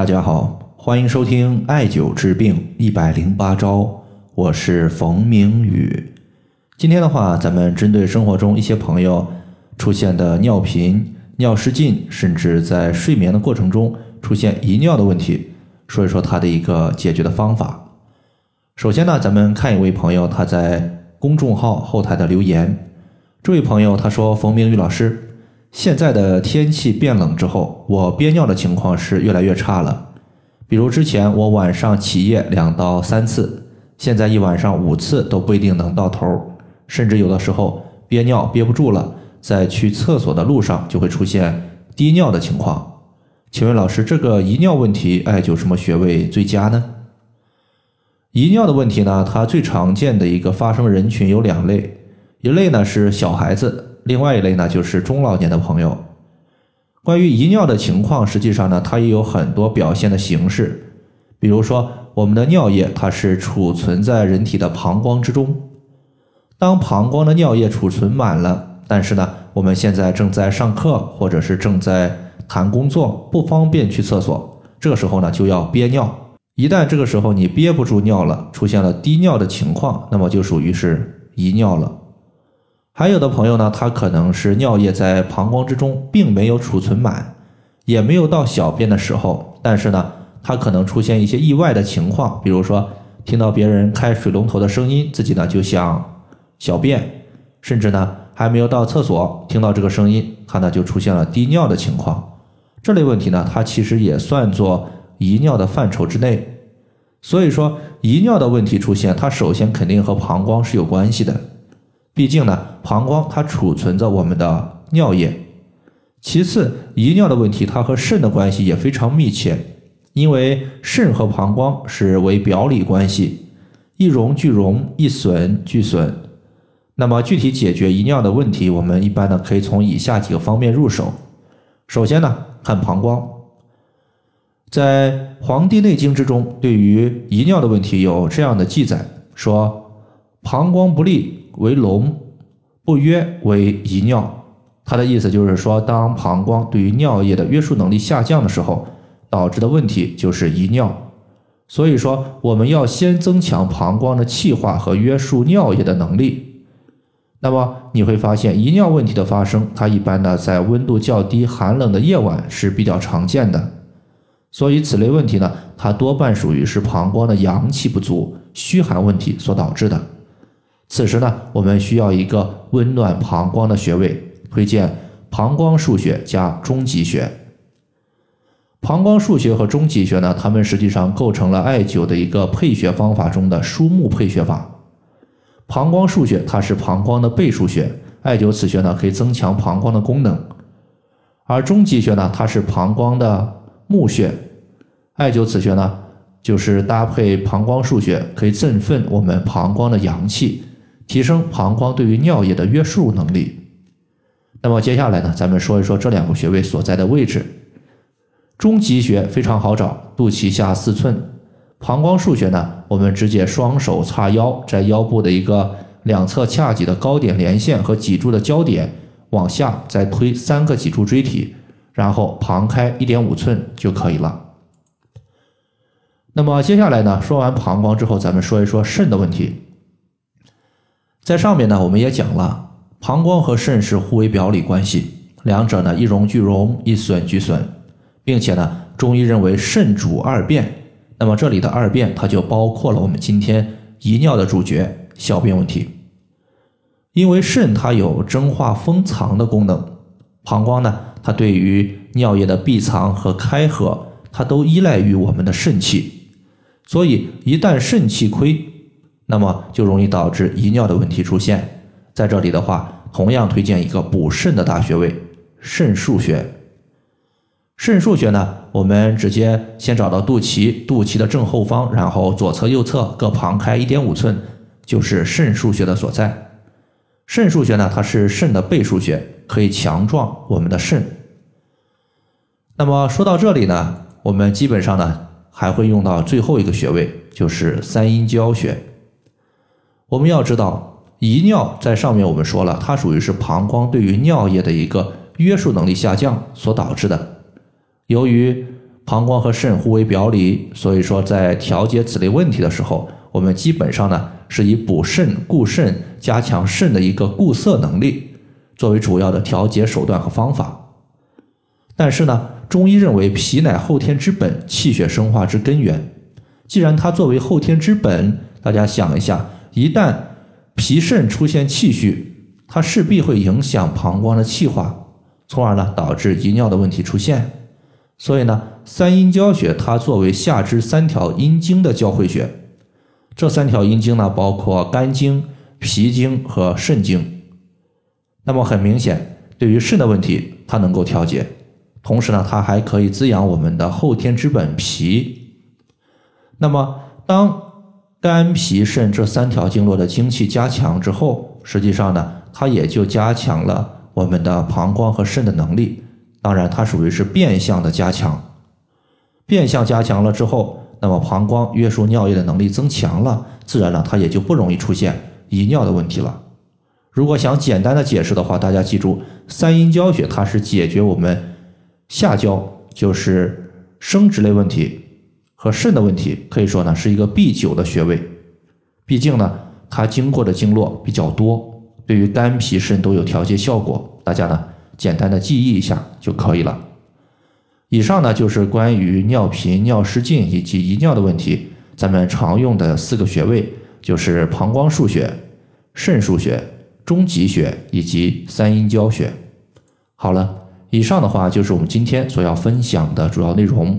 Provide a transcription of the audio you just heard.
大家好，欢迎收听艾灸治病一百零八招，我是冯明宇。今天的话，咱们针对生活中一些朋友出现的尿频、尿失禁，甚至在睡眠的过程中出现遗尿的问题，说一说他的一个解决的方法。首先呢，咱们看一位朋友他在公众号后台的留言。这位朋友他说：“冯明宇老师。”现在的天气变冷之后，我憋尿的情况是越来越差了。比如之前我晚上起夜两到三次，现在一晚上五次都不一定能到头，甚至有的时候憋尿憋不住了，在去厕所的路上就会出现滴尿的情况。请问老师，这个遗尿问题艾灸什么穴位最佳呢？遗尿的问题呢，它最常见的一个发生人群有两类，一类呢是小孩子。另外一类呢，就是中老年的朋友。关于遗尿的情况，实际上呢，它也有很多表现的形式。比如说，我们的尿液它是储存在人体的膀胱之中。当膀胱的尿液储存满了，但是呢，我们现在正在上课或者是正在谈工作，不方便去厕所，这个时候呢，就要憋尿。一旦这个时候你憋不住尿了，出现了滴尿的情况，那么就属于是遗尿了。还有的朋友呢，他可能是尿液在膀胱之中并没有储存满，也没有到小便的时候，但是呢，他可能出现一些意外的情况，比如说听到别人开水龙头的声音，自己呢就想小便，甚至呢还没有到厕所，听到这个声音，他呢就出现了滴尿的情况。这类问题呢，它其实也算作遗尿的范畴之内。所以说，遗尿的问题出现，它首先肯定和膀胱是有关系的。毕竟呢，膀胱它储存着我们的尿液。其次，遗尿的问题它和肾的关系也非常密切，因为肾和膀胱是为表里关系，一荣俱荣，一损俱损。那么具体解决遗尿的问题，我们一般呢可以从以下几个方面入手。首先呢，看膀胱，在《黄帝内经》之中，对于遗尿的问题有这样的记载，说膀胱不利。为龙，不约为遗尿。他的意思就是说，当膀胱对于尿液的约束能力下降的时候，导致的问题就是遗尿。所以说，我们要先增强膀胱的气化和约束尿液的能力。那么你会发现，遗尿问题的发生，它一般呢在温度较低、寒冷的夜晚是比较常见的。所以此类问题呢，它多半属于是膀胱的阳气不足、虚寒问题所导致的。此时呢，我们需要一个温暖膀胱的穴位，推荐膀胱腧穴加中极穴。膀胱腧穴和中极穴呢，它们实际上构成了艾灸的一个配穴方法中的枢木配穴法。膀胱腧穴它是膀胱的背腧穴，艾灸此穴呢，可以增强膀胱的功能；而中极穴呢，它是膀胱的募穴，艾灸此穴呢，就是搭配膀胱腧穴，可以振奋我们膀胱的阳气。提升膀胱对于尿液的约束能力。那么接下来呢，咱们说一说这两个穴位所在的位置。中极穴非常好找，肚脐下四寸。膀胱腧穴呢，我们直接双手叉腰，在腰部的一个两侧髂脊的高点连线和脊柱的交点往下再推三个脊柱椎体，然后旁开一点五寸就可以了。那么接下来呢，说完膀胱之后，咱们说一说肾的问题。在上面呢，我们也讲了，膀胱和肾是互为表里关系，两者呢一荣俱荣，一损俱损，并且呢，中医认为肾主二便，那么这里的二便它就包括了我们今天遗尿的主角小便问题，因为肾它有蒸化封藏的功能，膀胱呢它对于尿液的闭藏和开合，它都依赖于我们的肾气，所以一旦肾气亏。那么就容易导致遗尿的问题出现。在这里的话，同样推荐一个补肾的大穴位——肾腧穴。肾腧穴呢，我们直接先找到肚脐，肚脐的正后方，然后左侧、右侧各旁开一点五寸，就是肾腧穴的所在。肾腧穴呢，它是肾的背腧穴，可以强壮我们的肾。那么说到这里呢，我们基本上呢还会用到最后一个穴位，就是三阴交穴。我们要知道，遗尿在上面我们说了，它属于是膀胱对于尿液的一个约束能力下降所导致的。由于膀胱和肾互为表里，所以说在调节此类问题的时候，我们基本上呢是以补肾、固肾、加强肾的一个固涩能力作为主要的调节手段和方法。但是呢，中医认为脾乃后天之本，气血生化之根源。既然它作为后天之本，大家想一下，一旦脾肾出现气虚，它势必会影响膀胱的气化，从而呢导致遗尿的问题出现。所以呢，三阴交穴它作为下肢三条阴经的交汇穴，这三条阴经呢包括肝经、脾经和肾经。那么很明显，对于肾的问题，它能够调节，同时呢，它还可以滋养我们的后天之本脾。那么当肝、脾、肾这三条经络的精气加强之后，实际上呢，它也就加强了我们的膀胱和肾的能力。当然，它属于是变相的加强，变相加强了之后，那么膀胱约束尿液的能力增强了，自然呢，它也就不容易出现遗尿的问题了。如果想简单的解释的话，大家记住，三阴交穴它是解决我们下焦，就是生殖类问题和肾的问题，可以说呢是一个必九的穴位。毕竟呢，它经过的经络比较多，对于肝脾肾都有调节效果。大家呢。简单的记忆一下就可以了。以上呢就是关于尿频、尿失禁以及遗尿的问题，咱们常用的四个穴位就是膀胱腧穴、肾腧穴、中极穴以及三阴交穴。好了，以上的话就是我们今天所要分享的主要内容。